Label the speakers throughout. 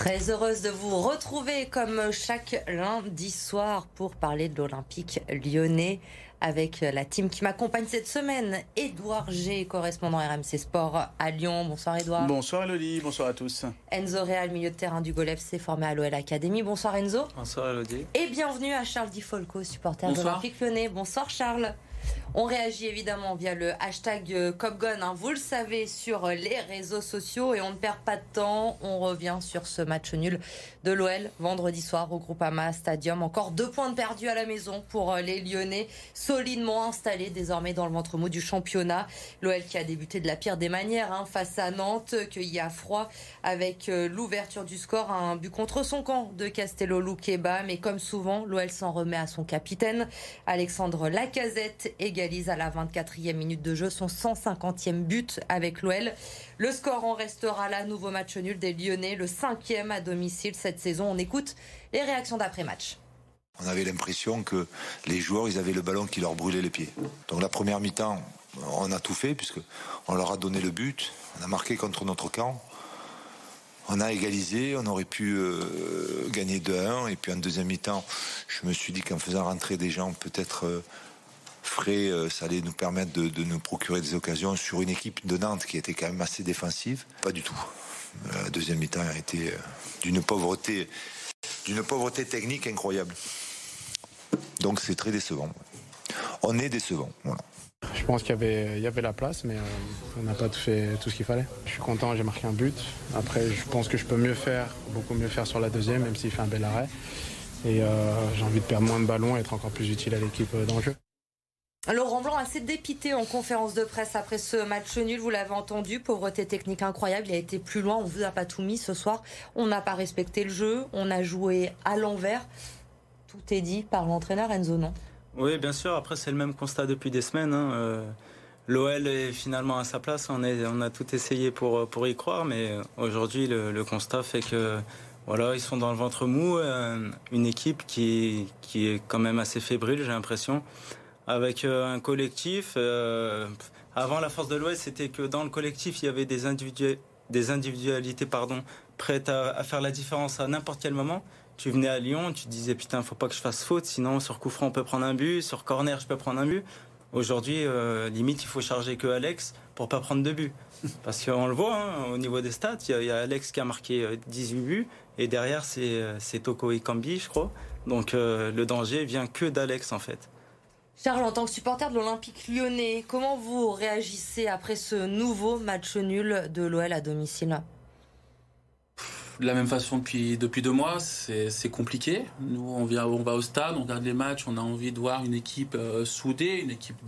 Speaker 1: Très heureuse de vous retrouver comme chaque lundi soir pour parler de l'Olympique lyonnais avec la team qui m'accompagne cette semaine. Édouard G, correspondant RMC Sport à Lyon. Bonsoir Édouard.
Speaker 2: Bonsoir Elodie, bonsoir à tous.
Speaker 1: Enzo Real, milieu de terrain du Golf, s'est formé à l'OL Academy. Bonsoir Enzo.
Speaker 3: Bonsoir Elodie.
Speaker 1: Et bienvenue à Charles Di Folco, supporter de l'Olympique lyonnais. Bonsoir Charles. On réagit évidemment via le hashtag euh, Copgun, hein. vous le savez, sur les réseaux sociaux et on ne perd pas de temps. On revient sur ce match nul de l'OL vendredi soir au Groupama Stadium. Encore deux points de perdus à la maison pour euh, les Lyonnais, solidement installés désormais dans le ventre mou du championnat. L'OL qui a débuté de la pire des manières hein, face à Nantes, cueilli à froid avec euh, l'ouverture du score, un but contre son camp de Castello Luqueba. Mais comme souvent, l'OL s'en remet à son capitaine, Alexandre Lacazette à la 24e minute de jeu son 150e but avec l'OL. Le score en restera là. Nouveau match nul des Lyonnais, le cinquième à domicile cette saison. On écoute les réactions d'après-match.
Speaker 4: On avait l'impression que les joueurs, ils avaient le ballon qui leur brûlait les pieds. Donc la première mi-temps, on a tout fait puisque on leur a donné le but, on a marqué contre notre camp. On a égalisé, on aurait pu euh, gagner 2-1 et puis en deuxième mi-temps, je me suis dit qu'en faisant rentrer des gens peut-être euh, frais, euh, ça allait nous permettre de, nous procurer des occasions sur une équipe de Nantes qui était quand même assez défensive. Pas du tout. La deuxième mi-temps a été d'une pauvreté, d'une pauvreté technique incroyable. Donc c'est très décevant. On est décevant.
Speaker 2: Je pense qu'il y avait, la place, mais euh, on n'a pas tout fait tout ce qu'il fallait. Je suis content, j'ai marqué un but. Après, je pense que je peux mieux faire, beaucoup mieux faire sur la deuxième, même s'il fait un bel arrêt. Et euh, j'ai envie de perdre moins de ballons et être encore plus utile à l'équipe euh, dans le jeu.
Speaker 1: Laurent Blanc assez dépité en conférence de presse après ce match nul, vous l'avez entendu, pauvreté technique incroyable, il a été plus loin, on vous a pas tout mis ce soir, on n'a pas respecté le jeu, on a joué à l'envers. Tout est dit par l'entraîneur Enzo, non?
Speaker 3: Oui, bien sûr, après c'est le même constat depuis des semaines. Hein. Euh, L'OL est finalement à sa place, on, a tout essayé pour, y croire, mais aujourd'hui le, constat fait que voilà, ils sont dans le ventre mou, euh, une équipe qui, qui est quand même assez fébrile, j'ai l'impression avec euh, un collectif. Euh, avant, la force de l'Ouest, c'était que dans le collectif, il y avait des, individu des individualités pardon, prêtes à, à faire la différence à n'importe quel moment. Tu venais à Lyon, tu disais putain, faut pas que je fasse faute, sinon sur coup franc on peut prendre un but, sur corner je peux prendre un but. Aujourd'hui, euh, limite, il faut charger que Alex pour pas prendre de but. Parce qu'on le voit hein, au niveau des stats, il y, y, a Alex qui a marqué 18 buts et derrière c'est Toko et Kambi, je crois. Donc euh, le danger vient que d'Alex en fait.
Speaker 1: Charles, en tant que supporter de l'Olympique lyonnais, comment vous réagissez après ce nouveau match nul de l'OL à domicile?
Speaker 5: De la même façon depuis, depuis deux mois, c'est compliqué. Nous, on, vient, on va au stade, on regarde les matchs, on a envie de voir une équipe euh, soudée, une équipe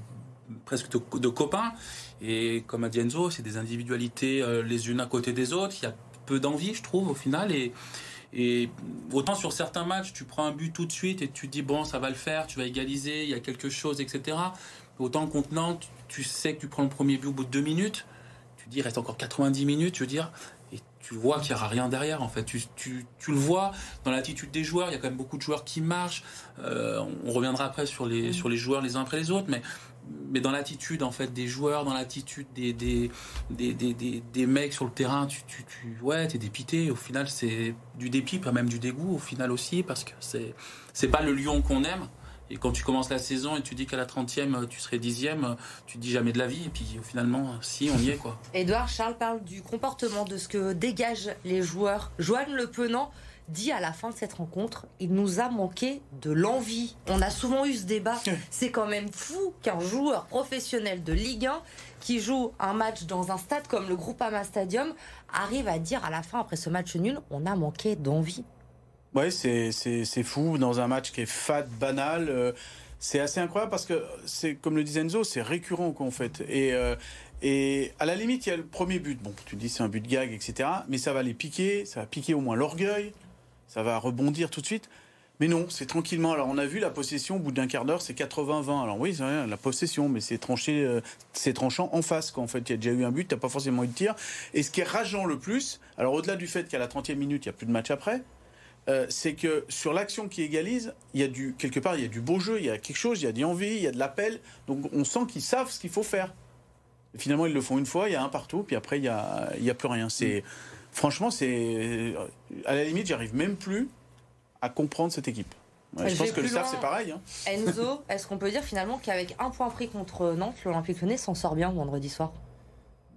Speaker 5: presque de, copains. Et comme a dit Enzo, c'est des individualités euh, les unes à côté des autres. Il y a peu d'envie, je trouve, au final. Et, et autant sur certains matchs, tu prends un but tout de suite et tu te dis bon, ça va le faire, tu vas égaliser, il y a quelque chose, etc. Autant contre Nantes, tu sais que tu prends le premier but au bout de deux minutes, tu te dis il reste encore 90 minutes, tu veux dire, et tu vois qu'il n'y aura rien derrière en fait. Tu, tu, tu le vois dans l'attitude des joueurs, il y a quand même beaucoup de joueurs qui marchent. Euh, on reviendra après sur les, sur les joueurs les uns après les autres, mais mais dans l'attitude en fait des joueurs, dans l'attitude des des, des, des, des, mecs sur le terrain, tu, tu, tu ouais, t'es dépité. Au final, c'est du dépit, pas même du dégoût au final aussi, parce que c'est c'est pas le lion qu'on aime. Et quand tu commences la saison et tu dis qu'à la 30e, tu serais dixième, tu dis jamais de la vie. Et puis finalement, si, on y est. quoi.
Speaker 1: Edouard Charles parle du comportement, de ce que dégagent les joueurs. Joanne Le Penant dit à la fin de cette rencontre, il nous a manqué de l'envie. On a souvent eu ce débat. C'est quand même fou qu'un joueur professionnel de Ligue 1 qui joue un match dans un stade comme le Groupama Stadium arrive à dire à la fin, après ce match nul, on a manqué d'envie.
Speaker 2: Ouais, c'est fou dans un match qui est fade, banal. Euh, c'est assez incroyable parce que c'est comme le dit Enzo, c'est récurrent qu'en fait. Et euh, et à la limite, il y a le premier but. Bon, tu dis c'est un but de gag, etc. Mais ça va les piquer, ça va piquer au moins l'orgueil, ça va rebondir tout de suite. Mais non, c'est tranquillement. Alors on a vu la possession au bout d'un quart d'heure, c'est 80-20. Alors oui, c'est la possession, mais c'est tranché, euh, c'est tranchant en face. Qu'en fait, il y a déjà eu un but, t'as pas forcément eu de tir. Et ce qui est rageant le plus, alors au-delà du fait qu'à la 30e minute, il y a plus de match après, euh, c'est que sur l'action qui égalise, il y a du quelque part, il y a du beau jeu, il y a quelque chose, il y a de l'envie, il y a de l'appel. Donc on sent qu'ils savent ce qu'il faut faire. Finalement, ils le font une fois, il y a un partout, puis après, il y a, il y a plus rien. C'est franchement, c'est à la limite, j'arrive même plus à comprendre cette équipe. je, pense que le staff, c'est pareil. Hein.
Speaker 1: Enzo, est-ce qu'on peut dire finalement qu'avec un point pris contre Nantes, l'Olympique Lyonnais s'en sort bien vendredi soir?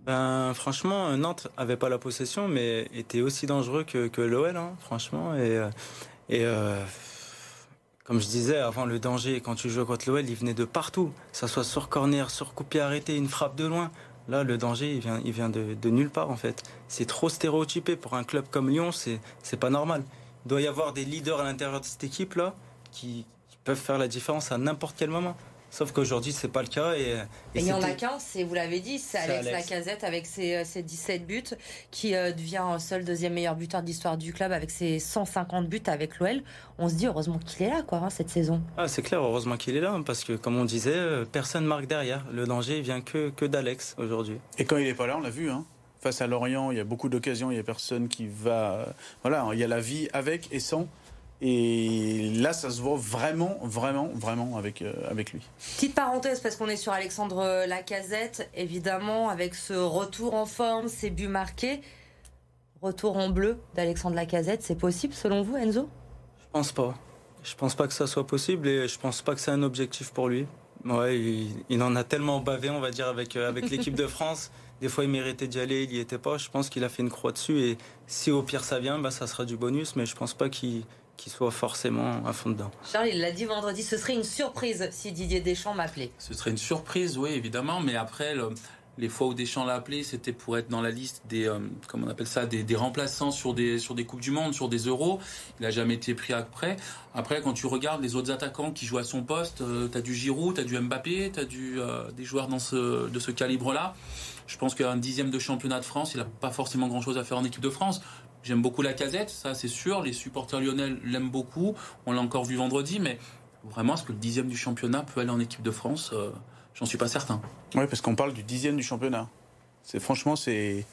Speaker 3: Ben, franchement, Nantes avait pas la possession, mais était aussi dangereux que, que l'OL, hein, franchement. Et, euh, et euh, comme je disais, avant le danger, quand tu joues contre l'OL, il venait de partout. Que ça soit sur corner, sur coup arrêté, une frappe de loin. Là, le danger, il vient, il vient de, nulle part, en fait. C'est trop stéréotypé pour un club comme Lyon, c'est, pas normal. Il doit y avoir des leaders à l'intérieur de cette équipe-là qui, qui peuvent faire la différence à n'importe quel moment. Sauf qu'aujourd'hui, c'est pas le cas. Et,
Speaker 1: il n'y en a qu'un, c'est, vous l'avez dit, c'est Alex, Lacazette avec ses, 17 euh, buts, qui euh, devient seul deuxième meilleur buteur d'histoire du club avec ses 150 buts avec l'OL. On se dit heureusement qu'il est là, quoi, hein, cette saison.
Speaker 3: Ah, c'est clair, heureusement qu'il est là, parce que comme on disait, euh, personne marque derrière. Le danger vient que, que d'Alex aujourd'hui.
Speaker 2: Et quand il n'est pas là, on l'a vu, hein. Face à Lorient, il y a beaucoup d'occasions, il n'y a personne qui va. Voilà, il y a la vie avec et sans. Et là, ça se voit vraiment, vraiment, vraiment avec, euh, avec lui.
Speaker 1: Petite parenthèse, parce qu'on est sur Alexandre Lacazette, évidemment, avec ce retour en forme, ses buts marqués. Retour en bleu d'Alexandre Lacazette, c'est possible selon vous, Enzo?
Speaker 3: Je pense pas. Je pense pas que ça soit possible et je pense pas que c'est un objectif pour lui. Ouais, il, en a tellement bavé, on va dire, avec, euh, avec l'équipe de France. Des fois, il méritait d'y aller, il n'y était pas. Je pense qu'il a fait une croix dessus et si au pire ça vient, bah, ça sera du bonus, mais je pense pas qu'il qu'il soit forcément à fond dedans.
Speaker 1: Charles, il l'a dit vendredi, ce serait une surprise si Didier Deschamps m'appelait.
Speaker 5: Ce serait une surprise, oui, évidemment, mais après, les fois où Deschamps l'a appelé, c'était pour être dans la liste des, euh, comment on appelle ça, des, remplaçants sur des, sur des Coupes du Monde, sur des Euros. Il n'a jamais été pris après. Après, quand tu regardes les autres attaquants qui jouent à son poste, euh, tu as du Giroud, tu as du Mbappé, tu as du, euh, des joueurs dans ce, de ce calibre-là. Je pense qu'un dixième de championnat de France, il n'a pas forcément grand-chose à faire en équipe de France. J'aime beaucoup la casette, ça c'est sûr. Les supporters lyonnais l'aiment beaucoup. On l'a encore vu vendredi, mais vraiment, est-ce que le dixième du championnat peut aller en équipe de France euh, J'en suis pas certain.
Speaker 2: Oui, parce qu'on parle du dixième du championnat. C'est franchement, c'est.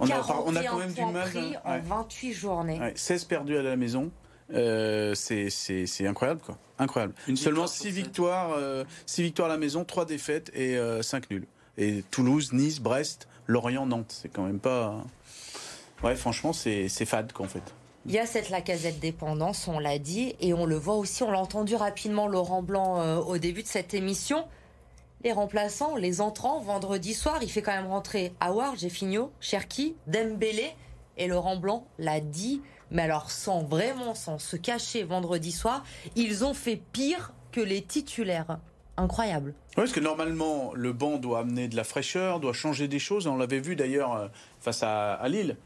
Speaker 1: On a, on a, quand même du mal. en 28 journées.
Speaker 2: 16 perdus à la maison. Euh, c'est incroyable quoi. Incroyable. Seulement 6 victoires, euh, victoires à la maison, 3 défaites et 5 nuls. Et Toulouse, Nice, Brest, Lorient, Nantes. C'est quand même pas. Ouais, franchement, c'est fade, qu'en fait.
Speaker 1: Il y a cette Lacazette dépendance, on l'a dit, et on le voit aussi, on l'a entendu rapidement, Laurent Blanc, euh, au début de cette émission. Les remplaçants, les entrants, vendredi soir, il fait quand même rentrer Awar, Jeffinho, Cherki, Dembélé, et Laurent Blanc l'a dit, mais alors sans vraiment, sans se cacher vendredi soir, ils ont fait pire que les titulaires. Incroyable.
Speaker 2: Oui, parce que normalement, le banc doit amener de la fraîcheur, doit changer des choses. On l'avait vu d'ailleurs euh, face à Lille.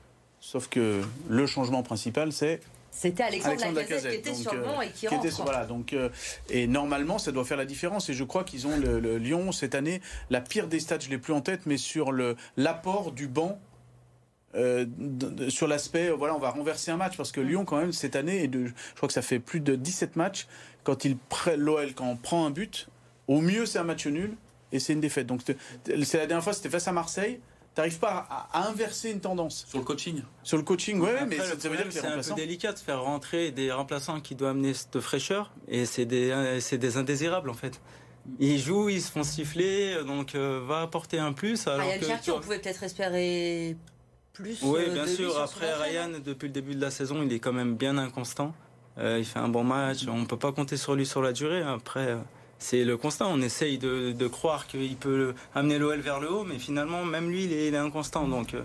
Speaker 2: Sauf que le changement principal, c'est
Speaker 1: c'était Alexandre, Lacazette, qui était sur le banc et qui, rentre.
Speaker 2: voilà, donc, euh, et normalement, ça doit faire la différence. Et je crois qu'ils ont le, Lyon cette année, la pire des stats, je l'ai plus en tête, mais sur l'apport du banc. Euh, sur l'aspect, voilà, on va renverser un match parce que Lyon, quand même, cette année, et de, je crois que ça fait plus de 17 matchs, quand l'OL, quand on prend un but, au mieux, c'est un match nul et c'est une défaite. Donc, c'est la dernière fois, c'était face à Marseille t'arrives pas à, inverser une tendance.
Speaker 5: Sur le coaching
Speaker 2: Sur le coaching, ouais, mais ça, veut dire que
Speaker 3: c'est un peu délicat de faire rentrer des remplaçants qui doivent amener cette fraîcheur, et c'est des, c'est des indésirables en fait. Ils jouent, ils se font siffler, donc euh, va apporter un plus. Alors
Speaker 1: Ryan Cherky, on pouvait peut-être espérer plus.
Speaker 3: Oui, euh, bien sûr. Après, Ryan, depuis le début de la saison, il est quand même bien inconstant. Euh, il fait un bon match. On peut pas compter sur lui sur la durée. Après c'est le constat. On essaye de, croire qu'il peut amener l'OL vers le haut, mais finalement, même lui, il est, inconstant. Donc, euh,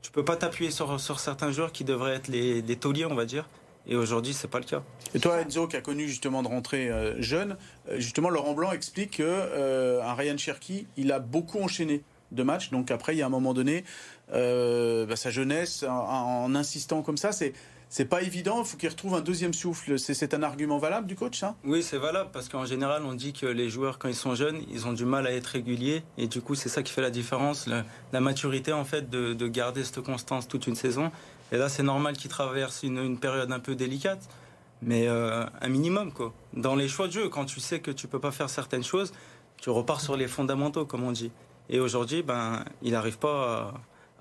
Speaker 3: tu peux pas t'appuyer sur, certains joueurs qui devraient être les, tauliers, on va dire. Et aujourd'hui, c'est pas le cas.
Speaker 2: Et toi, Enzo, qui a connu justement de rentrer euh, jeune, euh, justement, Laurent Blanc explique que un Ryan Cherky, il a beaucoup enchaîné de matchs. Donc après, il y a un moment donné, bah, sa jeunesse, en insistant comme ça, c'est c'est pas évident, il faut qu'il retrouve un deuxième souffle. C'est un argument valable du coach, ça
Speaker 3: Oui, c'est valable parce qu'en général, on dit que les joueurs, quand ils sont jeunes, ils ont du mal à être réguliers et du coup, c'est ça qui fait la différence, la, maturité en fait de, garder cette constance toute une saison. Et là, c'est normal qu'ils traversent une, période un peu délicate, mais euh, un minimum quoi. Dans les choix de jeu, quand tu sais que tu peux pas faire certaines choses, tu repars sur les fondamentaux, comme on dit. Et aujourd'hui, ben, il n'arrive pas à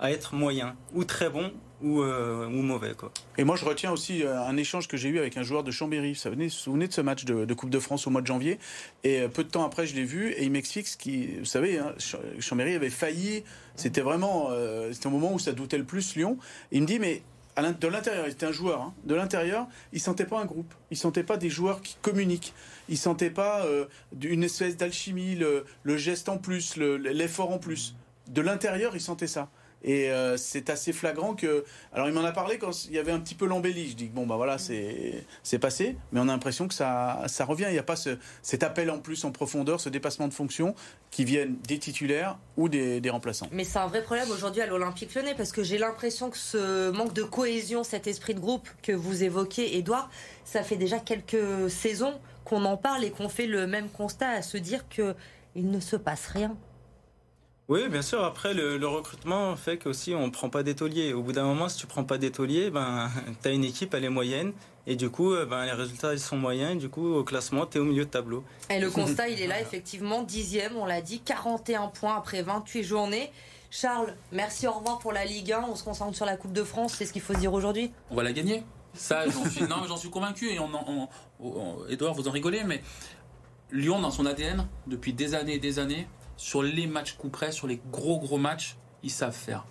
Speaker 3: être moyen ou très bon ou, euh, ou mauvais. Quoi.
Speaker 2: Et moi, je retiens aussi euh, un échange que j'ai eu avec un joueur de Chambéry. Vous vous souvenez de ce match de, Coupe de France au mois de janvier? Et euh, peu de temps après, je l'ai vu et il m'explique ce qui. Vous savez, hein, Chambéry avait failli. C'était vraiment. c'était au moment où ça doutait le plus, Lyon. il me dit, mais de l'intérieur, il était un joueur, hein, de l'intérieur, il sentait pas un groupe, il sentait pas des joueurs qui communiquent, il sentait pas une espèce d'alchimie, le, geste en plus, l'effort en plus. De l'intérieur, il sentait ça. Et euh, c'est assez flagrant que. Alors, il m'en a parlé quand il y avait un petit peu l'embellie. Je dis bon, bah voilà, c'est passé, mais on a l'impression que ça, ça revient. Il n'y a pas ce, cet appel en plus en profondeur, ce dépassement de fonction qui viennent des titulaires ou des, des remplaçants.
Speaker 1: Mais c'est un vrai problème aujourd'hui à l'Olympique lyonnais parce que j'ai l'impression que ce manque de cohésion, cet esprit de groupe que vous évoquez, Edouard, ça fait déjà quelques saisons qu'on en parle et qu'on fait le même constat à se dire qu'il ne se passe rien.
Speaker 3: Oui, bien sûr. Après, le, recrutement fait qu'aussi on ne prend pas d'étolier. Au bout d'un moment, si tu prends pas d'étolier, ben, tu as une équipe, elle est moyenne. Et du coup, euh, ben, les résultats, ils sont moyens. Et du coup, au classement, tu es au milieu de tableau.
Speaker 1: Et le constat, il est là, effectivement, dixième, on l'a dit, 41 points après 28 journées. Charles, merci, au revoir pour la Ligue 1. On se concentre sur la Coupe de France. C'est ce qu'il faut se dire aujourd'hui
Speaker 5: On va la gagner. Ça, j'en suis, j'en suis convaincu. Et on, Edouard, vous en rigolez, mais Lyon, dans son ADN, depuis des années et des années, sur les matchs coup près, sur les gros gros matchs, ils savent faire.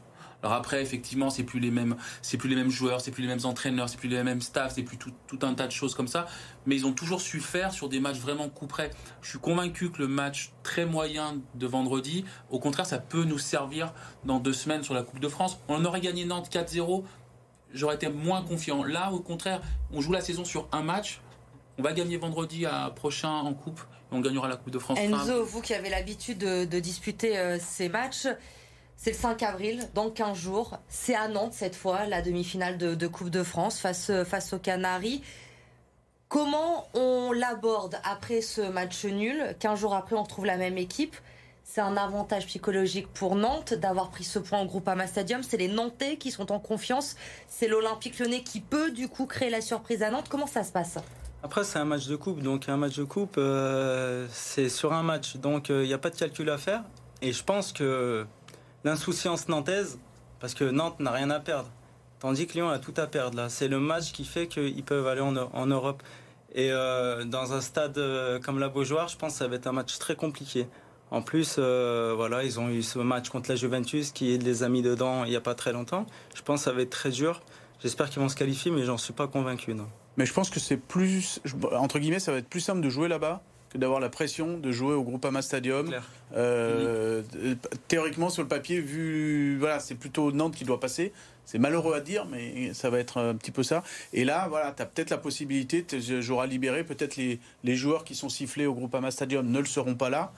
Speaker 5: Alors après, effectivement, c'est plus les mêmes, c'est plus les mêmes joueurs, c'est plus les mêmes entraîneurs, c'est plus les mêmes staffs, c'est plus tout, un tas de choses comme ça. Mais ils ont toujours su faire sur des matchs vraiment coup près. Je suis convaincu que le match très moyen de vendredi, au contraire, ça peut nous servir dans deux semaines sur la Coupe de France. On aurait gagné Nantes 4-0, j'aurais été moins confiant. Là, au contraire, on joue la saison sur un match. On va gagner vendredi à prochain en coupe on gagnera la Coupe de France.
Speaker 1: Enzo, vous qui avez l'habitude de, disputer euh, ces matchs, c'est le 5 avril, dans 15 jours. C'est à Nantes cette fois, la demi-finale de, Coupe de France face, euh, face aux Canaries. Comment on l'aborde après ce match nul? 15 jours après, on retrouve la même équipe. C'est un avantage psychologique pour Nantes d'avoir pris ce point au Groupama Stadium. C'est les Nantais qui sont en confiance. C'est l'Olympique Lyonnais qui peut du coup créer la surprise à Nantes. Comment ça se passe?
Speaker 3: Après, c'est un match de coupe. Donc, un match de coupe, euh, c'est sur un match. Donc, il euh, n'y a pas de calcul à faire. Et je pense que l'insouciance nantaise, parce que Nantes n'a rien à perdre, tandis que Lyon a tout à perdre. C'est le match qui fait qu'ils peuvent aller en, Europe. Et euh, dans un stade comme la Beaujoire, je pense que ça va être un match très compliqué. En plus, voilà, ils ont eu ce match contre la Juventus qui les a mis dedans il n'y a pas très longtemps. Je pense que ça va être très dur. J'espère qu'ils vont se qualifier, mais j'en suis pas convaincu. Non.
Speaker 2: Mais je pense que c'est plus, entre guillemets, ça va être plus simple de jouer là-bas que d'avoir la pression de jouer au Groupama Stadium. Euh, théoriquement, sur le papier, vu, voilà, c'est plutôt Nantes qui doit passer. C'est malheureux à dire, mais ça va être un petit peu ça. Et là, voilà, tu as peut-être la possibilité, j'aurai libéré, peut-être les, les joueurs qui sont sifflés au Groupama Stadium ne le seront pas là.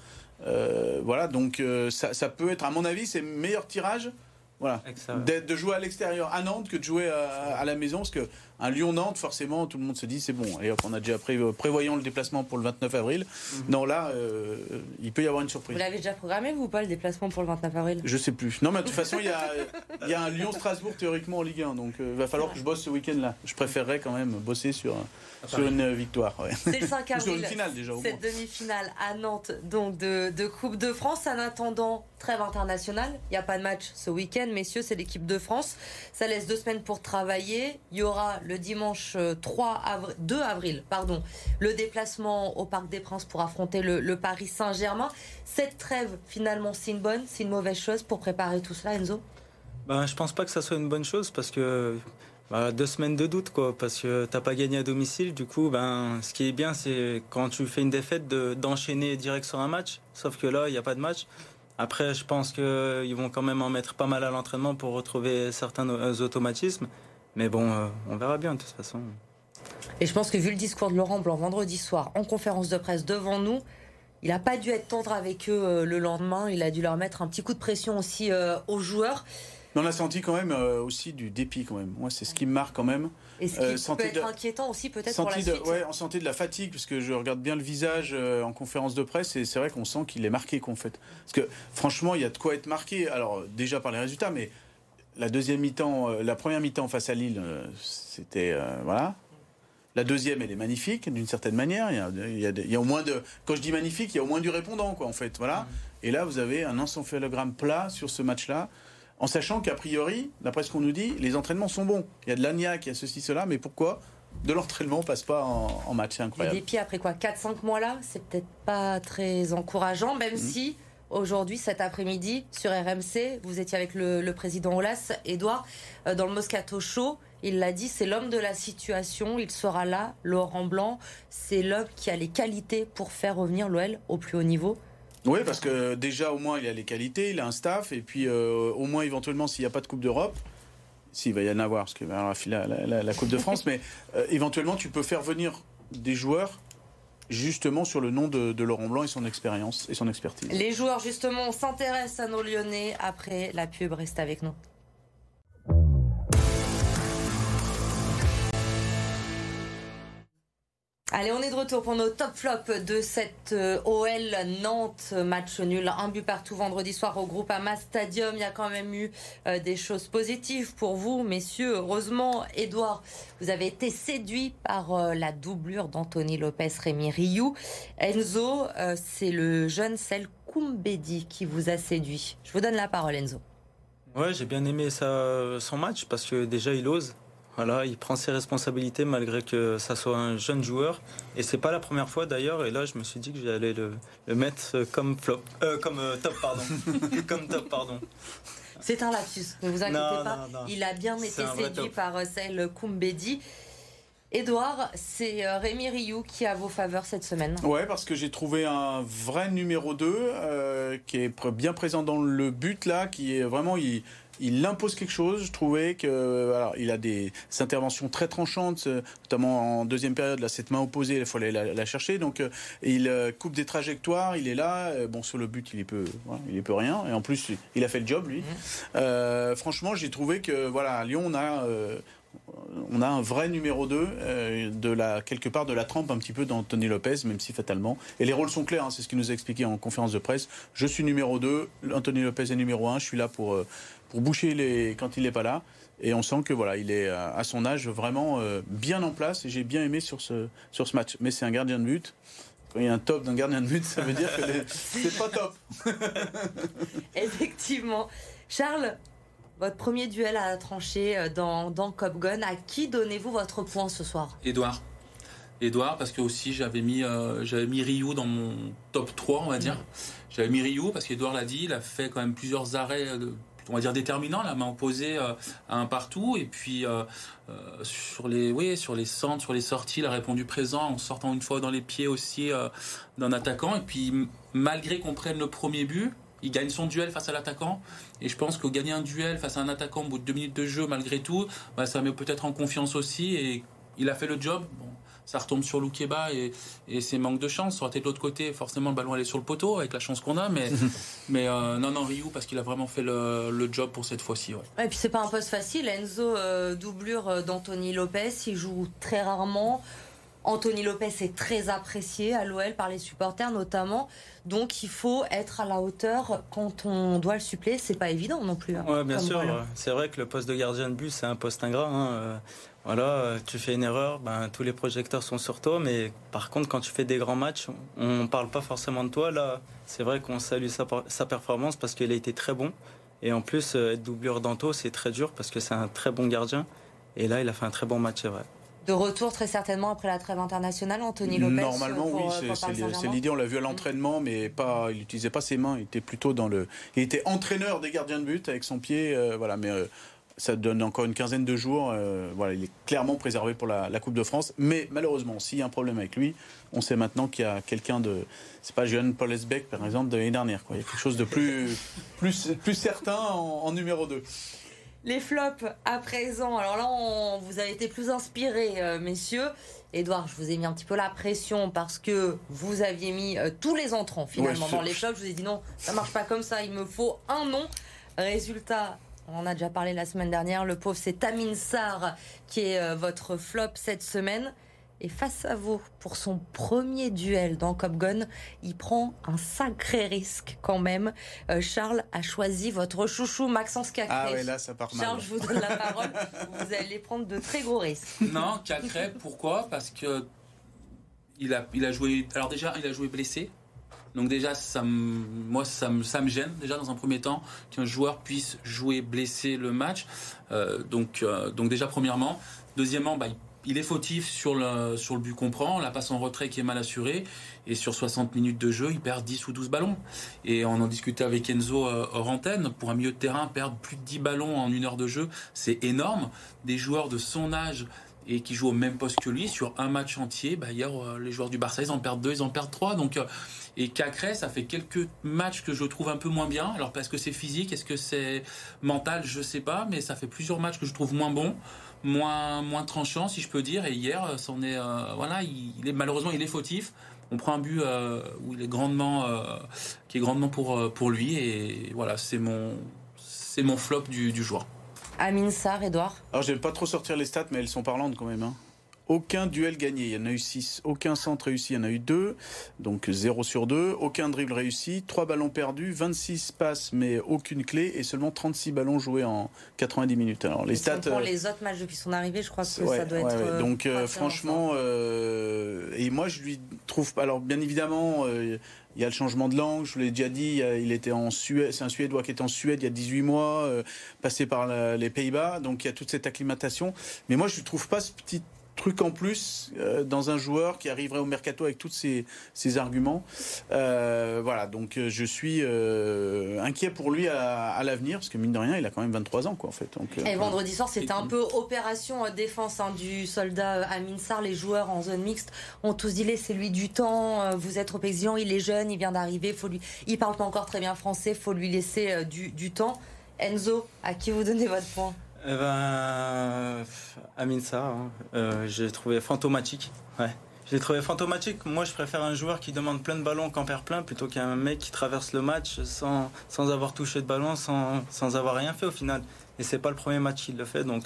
Speaker 2: Euh, voilà, donc euh, ça, ça, peut être, à mon avis, c'est meilleur tirage voilà. De, jouer à l'extérieur à Nantes que de jouer à, la maison, parce que un Lyon-Nantes, forcément, tout le monde se dit c'est bon. Et on a déjà prévu, prévoyant le déplacement pour le 29 avril. Mhm. Non, là, euh, il peut y avoir une surprise.
Speaker 1: Vous l'avez déjà programmé, vous, pas, le déplacement pour le 29 avril?
Speaker 2: Je sais plus. Non, mais de toute façon, il y a, y a un Lyon-Strasbourg théoriquement en Ligue 1. Donc, euh, il va falloir que je bosse ce week-end-là. Je préférerais quand même bosser sur, sur une victoire.
Speaker 1: C'est le 5 avril. Cette demi-finale à Nantes, donc de, de Coupe de France. En attendant, trêve internationale. Il n'y a pas de match ce week-end, messieurs, c'est l'équipe de France. Ça laisse deux semaines pour travailler. Il y aura le dimanche 3 euh, avril, 2 avril pardon, le déplacement au Parc des Princes pour affronter le, Paris Saint-Germain. Cette trêve, finalement, c'est une bonne, c'est une mauvaise chose pour préparer tout cela, Enzo?
Speaker 3: Ben, Je pense pas que ça soit une bonne chose parce que bah, deux semaines de doute, quoi, parce que t'as pas gagné à domicile. Du coup, ben, ce qui est bien, c'est quand tu fais une défaite d'enchaîner direct sur un match. Sauf que là, il n'y a pas de match. Après, je pense qu'ils vont quand même en mettre pas mal à l'entraînement pour retrouver certains automatismes. Mais bon, euh, on verra bien de toute façon.
Speaker 1: Et je pense que vu le discours de Laurent Blanc vendredi soir en conférence de presse devant nous, il n'a pas dû être tendre avec eux euh, le lendemain. Il a dû leur mettre un petit coup de pression aussi euh, aux joueurs.
Speaker 2: Mais on a senti quand même aussi du dépit quand même. Moi, c'est ce qui me marque quand même.
Speaker 1: Et ce qui peut être inquiétant aussi peut-être pour la suite.
Speaker 2: ouais, on sentait de la fatigue puisque je regarde bien le visage en conférence de presse et c'est vrai qu'on sent qu'il est marqué qu'on fait. Parce que franchement, il y a de quoi être marqué. Alors déjà par les résultats, mais la deuxième mi-temps, euh, la première mi-temps face à Lille, euh, c'était euh, voilà. La deuxième, elle est magnifique d'une certaine manière. Il y, a, au moins de, quand je dis magnifique, il y a au moins du répondant quoi en fait, voilà. Et là, vous avez un encephalogramme plat sur ce match-là. en sachant qu'a priori, d'après ce qu'on nous dit, les entraînements sont bons. Il y a de l'agnac, il y a ceci, cela, mais pourquoi de l'entraînement passe pas en, match C'est incroyable.
Speaker 1: des pieds après quoi 4-5 mois là C'est peut-être pas très encourageant, même mmh. si aujourd'hui, cet après-midi, sur RMC, vous étiez avec le, président Olas, Edouard, euh, dans le Moscato Show. Il l'a dit, c'est l'homme de la situation, il sera là, Laurent Blanc, c'est l'homme qui a les qualités pour faire revenir l'OL au plus haut niveau.
Speaker 2: Oui, parce que déjà, au moins, il a les qualités, il a un staff, et puis euh, au moins, éventuellement, s'il n'y a pas de Coupe d'Europe, s'il va y en avoir, parce qu'il va y avoir la, Coupe de France, mais euh, éventuellement, tu peux faire venir des joueurs justement sur le nom de, Laurent Blanc et son expérience et son expertise.
Speaker 1: Les joueurs, justement, s'intéressent à nos Lyonnais après la pub. Reste avec nous. Allez, on est de retour pour nos top flops de cette euh, OL Nantes match nul. Un but partout vendredi soir au groupe Ama Stadium. Il y a quand même eu euh, des choses positives pour vous, messieurs. Heureusement, Edouard, vous avez été séduit par euh, la doublure d'Anthony Lopez Rémi Rioux. Enzo, c'est le jeune Sel Koumbedi qui vous a séduit. Je vous donne la parole, Enzo.
Speaker 3: Ouais, j'ai bien aimé son match parce que déjà il ose. Voilà, il prend ses responsabilités malgré que ça soit un jeune joueur. Et c'est pas la première fois d'ailleurs. Et là, je me suis dit que j'allais le, le mettre comme flop, euh, comme euh, top, pardon, comme top, pardon.
Speaker 1: C'est un lapsus, ne vous inquiétez pas. Il a bien été séduit par euh, celle Koumbedi. Edouard, c'est Rémi Rioux qui a vos faveurs cette semaine.
Speaker 2: Ouais, parce que j'ai trouvé un vrai numéro 2 qui est bien présent dans le but là, qui est vraiment il, il impose quelque chose. Je trouvais que alors, il a des interventions très tranchantes, euh, notamment en deuxième période. Là, cette main opposée, il fallait la, la chercher. Donc, euh, il euh, coupe des trajectoires. Il est là. bon, sur le but, il est peu, il est peu rien. Et en plus, il a fait le job lui. Mmh. franchement, j'ai trouvé que voilà, à Lyon, on a on a un vrai numéro 2 de la, quelque part de la trempe un petit peu d'Anthony Lopez, même si fatalement. Et les rôles sont clairs, hein, c'est ce qu'il nous a expliqué en conférence de presse. Je suis numéro 2, Anthony Lopez est numéro 1, je suis là pour, pour boucher les quand il n'est pas là. Et on sent que voilà, il est à son âge vraiment euh, bien en place. Et j'ai bien aimé sur ce sur ce match. Mais c'est un gardien de but. Quand il y a un top d'un gardien de but, ça veut dire que c'est pas top.
Speaker 1: Effectivement, Charles. Votre premier duel à trancher euh, dans, dans Cop Gun, à qui donnez-vous votre point ce soir?
Speaker 5: Edouard. Edouard, parce que aussi j'avais mis, euh, j'avais mis Ryu dans mon top 3, on va dire. J'avais mis Ryu parce qu'Edouard l'a dit, il a fait quand même plusieurs arrêts de on va dire déterminant, la main opposée euh, un partout. Et puis euh, euh, sur les, oui, sur les centres, sur les sorties, il a répondu présent en sortant une fois dans les pieds aussi d'un attaquant. Et puis malgré qu'on prenne le premier but, il gagne son duel face à l'attaquant. Et je pense que gagner un duel face à un attaquant au bout de deux minutes de jeu, malgré tout, bah, ça met peut-être en confiance aussi. Et il a fait le job ça retombe sur Loukeba et, et c'est manque de chance. Sur de l'autre côté, forcément, le ballon allait sur le poteau avec la chance qu'on a. Mais, mais euh, non, non, Ryu, parce qu'il a vraiment fait le, job pour cette fois-ci. Ouais.
Speaker 1: Et puis, c'est pas un poste facile. Enzo, euh, doublure euh, d'Anthony Lopez, il joue très rarement. Anthony Lopez est très apprécié à l'OL par les supporters notamment. Donc il faut être à la hauteur quand on doit le suppléer. C'est pas évident non plus.
Speaker 3: Hein, ouais, bien sûr. C'est vrai que le poste de gardien de but, c'est un poste ingrat. Hein. Voilà, tu fais une erreur, ben, tous les projecteurs sont sur toi, mais par contre, quand tu fais des grands matchs, on ne parle pas forcément de toi. Là, c'est vrai qu'on salue sa, performance parce qu'il a été très bon. Et en plus, euh, être doublure d'Anto, c'est très dur parce que c'est un très bon gardien. Et là, il a fait un très bon match, c'est vrai.
Speaker 1: De retour très certainement après la trêve internationale, Anthony Lopez.
Speaker 2: Normalement, oui, c'est l'idée. On l'a vu à l'entraînement, mais pas, il n'utilisait pas ses mains. Il était plutôt dans le. Il était entraîneur des gardiens de but avec son pied, euh, voilà. Mais euh, ça donne encore une quinzaine de jours. Euh, voilà, il est clairement préservé pour la, Coupe de France. Mais malheureusement, s'il y a un problème avec lui, on sait maintenant qu'il y a quelqu'un de. C'est pas Johan Paul Esbeck, par exemple, de l'année dernière. Quoi. Il y a quelque chose de plus, plus, plus certain en, numéro 2.
Speaker 1: Les flops à présent. Alors là, on, vous avez été plus inspirés, euh, messieurs. Edouard, je vous ai mis un petit peu la pression parce que vous aviez mis euh, tous les entrants finalement dans les flops. Je vous ai dit non, ça marche pas comme ça. Il me faut un nom. Résultat, on en a déjà parlé la semaine dernière. Le pauvre, c'est Tamin Sarr qui est euh, votre flop cette semaine. Et face à vous, pour son premier duel dans Cop Gun, il prend un sacré risque quand même. Euh, Charles a choisi votre chouchou Maxence Cacré.
Speaker 2: Ah ouais, là ça part
Speaker 1: mal. Charles, je vous donne la parole. vous allez prendre de très gros risques.
Speaker 5: Non, Cacré, pourquoi? Parce que il a, il a joué. Alors déjà, il a joué blessé. Donc déjà, ça moi, ça me, ça me gêne déjà dans un premier temps qu'un joueur puisse jouer blessé le match. Euh, donc, euh, donc déjà premièrement. Deuxièmement, bah, il est fautif sur le, sur le but qu'on prend, la passe en retrait qui est mal assurée, et sur 60 minutes de jeu, il perd 10 ou 12 ballons. Et on en discutait avec Enzo euh, hors antenne, pour un milieu de terrain, perdre plus de 10 ballons en une heure de jeu, c'est énorme. Des joueurs de son âge et qui jouent au même poste que lui, sur un match entier, bah, hier, euh, les joueurs du Barça, ils en perdent deux, ils en perdent trois. Donc, euh, et Cacré, ça fait quelques matchs que je trouve un peu moins bien. Alors, parce que c'est physique, est-ce que c'est mental, je sais pas, mais ça fait plusieurs matchs que je trouve moins bons moins moins tranchant si je peux dire et hier c'en est euh, voilà il, est malheureusement il est fautif on prend un but où il est grandement qui est grandement pour pour lui et voilà c'est mon c'est mon flop du, du joueur
Speaker 1: Amin Sarr, Edouard?
Speaker 2: Alors, je vais pas trop sortir les stats, mais elles sont parlantes quand même. Hein. Aucun duel gagné, il y en a eu 6. Aucun centre réussi, il y en a eu 2. Donc 0 sur 2. Aucun dribble réussi. 3 ballons perdus. 26 passes, mais aucune clé. Et seulement 36 ballons joués en 90 minutes. Alors les stats.
Speaker 1: Pour euh, les autres matchs depuis son arrivée, je crois que ça doit être.
Speaker 2: Euh, Donc euh, franchement, et moi je lui trouve. Alors bien évidemment. Il y a le changement de langue, je vous l'ai déjà dit, il était en Suède, c'est un Suédois qui était en Suède il y a 18 mois, passé par les Pays-Bas, donc il y a toute cette acclimatation. Mais moi, je ne trouve pas ce petit truc en plus euh, dans un joueur qui arriverait au mercato avec tous ces, arguments. Euh, voilà, donc euh, je suis inquiet pour lui à, l'avenir parce que mine de rien, il a quand même 23 ans quoi en fait. Donc,
Speaker 1: et vendredi soir, c'était un peu opération défense hein, du soldat Amin Sarr. Les joueurs en zone mixte ont tous dit c'est lui du temps. Vous êtes trop exigeant, il est jeune, il vient d'arriver, faut lui, il parle pas encore très bien français, faut lui laisser du, du temps. Enzo, à qui vous donnez votre point?
Speaker 3: Eh ben, Amin hein. euh, j'ai trouvé fantomatique. Ouais. J'ai trouvé fantomatique. Moi, je préfère un joueur qui demande plein de ballons qu'en perd plein plutôt qu'un mec qui traverse le match sans, sans avoir touché de ballon, sans, sans avoir rien fait au final. Et c'est pas le premier match qu'il le fait, donc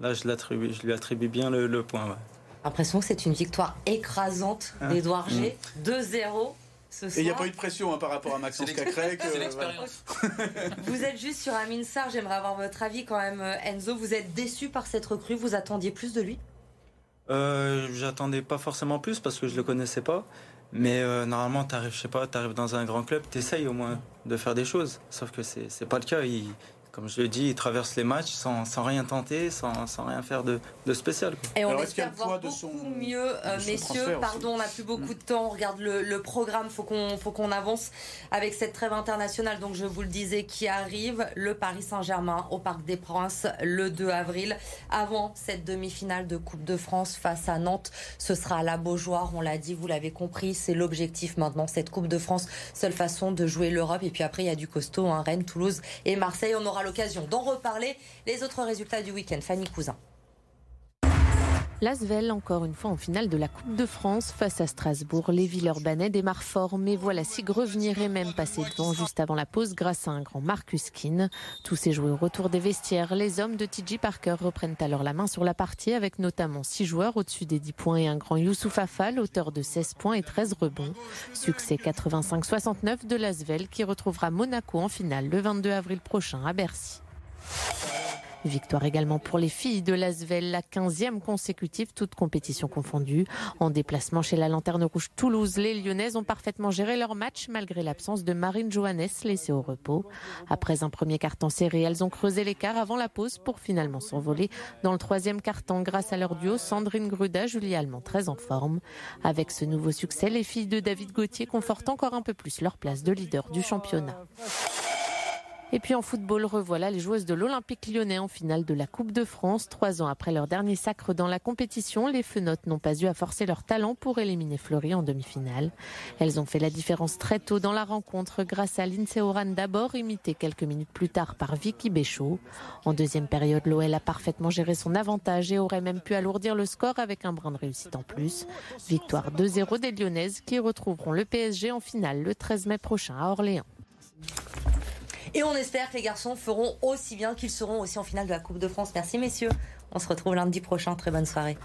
Speaker 3: là, je, je lui attribue bien le, point. Ouais.
Speaker 1: L'impression que c'est une victoire écrasante hein? d'Edouard G. 2-0
Speaker 2: et il n'y a pas eu de pression hein, par rapport à Maxence Cacré.
Speaker 5: C'est l'expérience.
Speaker 1: vous êtes juste sur Amin Sarr, j'aimerais avoir votre avis quand même, euh, Enzo. Vous êtes déçu par cette recrue Vous attendiez plus de lui?
Speaker 3: Euh, J'attendais pas forcément plus parce que je le connaissais pas. Mais euh, normalement, tu arrives, je sais pas, tu arrives dans un grand club, tu essayes au moins de faire des choses. Sauf que c'est pas le cas. Il, comme je l'ai dit, il traverse les matchs sans, sans rien tenter, sans, sans, rien faire de, de spécial.
Speaker 1: Et on espère voir beaucoup son, mieux, euh, messieurs. Pardon, on n'a plus beaucoup de temps. On regarde le, le programme. Faut qu'on faut qu'on avance avec cette trêve internationale. Donc je vous le disais, qui arrive le Paris Saint-Germain au Parc des Princes le 2 avril, avant cette demi-finale de Coupe de France face à Nantes. Ce sera à la Beaujoire. On l'a dit, vous l'avez compris, c'est l'objectif maintenant. Cette Coupe de France, seule façon de jouer l'Europe. Et puis après, il y a du costaud, hein, Rennes, Toulouse et Marseille. On aura l'occasion d'en reparler. Les autres résultats du week-end, Fanny Cousin.
Speaker 6: L'Asvel, encore une fois en finale de la Coupe de France face à Strasbourg. Les Villeurbanais démarrent fort, mais voilà Sig revenir et même passer devant juste avant la pause grâce à un grand Marcus Keane. Tous ces joueurs au retour des vestiaires. Les hommes de TJ Parker reprennent alors la main sur la partie avec notamment 6 joueurs au-dessus des 10 points et un grand Youssouf Afal, auteur de 16 points et 13 rebonds. Succès 85-69 de l'Asvel qui retrouvera Monaco en finale le 22 avril prochain à Bercy. Victoire également pour les filles de Lasvel, la 15e consécutive, toute compétition confondue. En déplacement chez la Lanterne Rouge Toulouse, les Lyonnaises ont parfaitement géré leur match malgré l'absence de Marine Johannes laissée au repos. Après un premier carton serré, elles ont creusé l'écart avant la pause pour finalement s'envoler dans le troisième carton grâce à leur duo Sandrine Gruda, Julie Allemand très en forme. Avec ce nouveau succès, les filles de David Gauthier confortent encore un peu plus leur place de leader du championnat. Et puis en football, revoilà les joueuses de l'Olympique lyonnais en finale de la Coupe de France. Trois ans après leur dernier sacre dans la compétition, les Fenotes n'ont pas eu à forcer leur talent pour éliminer Fleury en demi-finale. Elles ont fait la différence très tôt dans la rencontre grâce à Lindsay Oran d'abord, imité quelques minutes plus tard par Vicky Béchaud. En deuxième période, l'OL a parfaitement géré son avantage et aurait même pu alourdir le score avec un brin de réussite en plus. Victoire 2-0 des Lyonnaises qui retrouveront le PSG en finale le 13 mai prochain à Orléans.
Speaker 1: Et on espère que les garçons feront aussi bien qu'ils seront aussi en finale de la Coupe de France. Merci messieurs. On se retrouve lundi prochain. Très bonne soirée.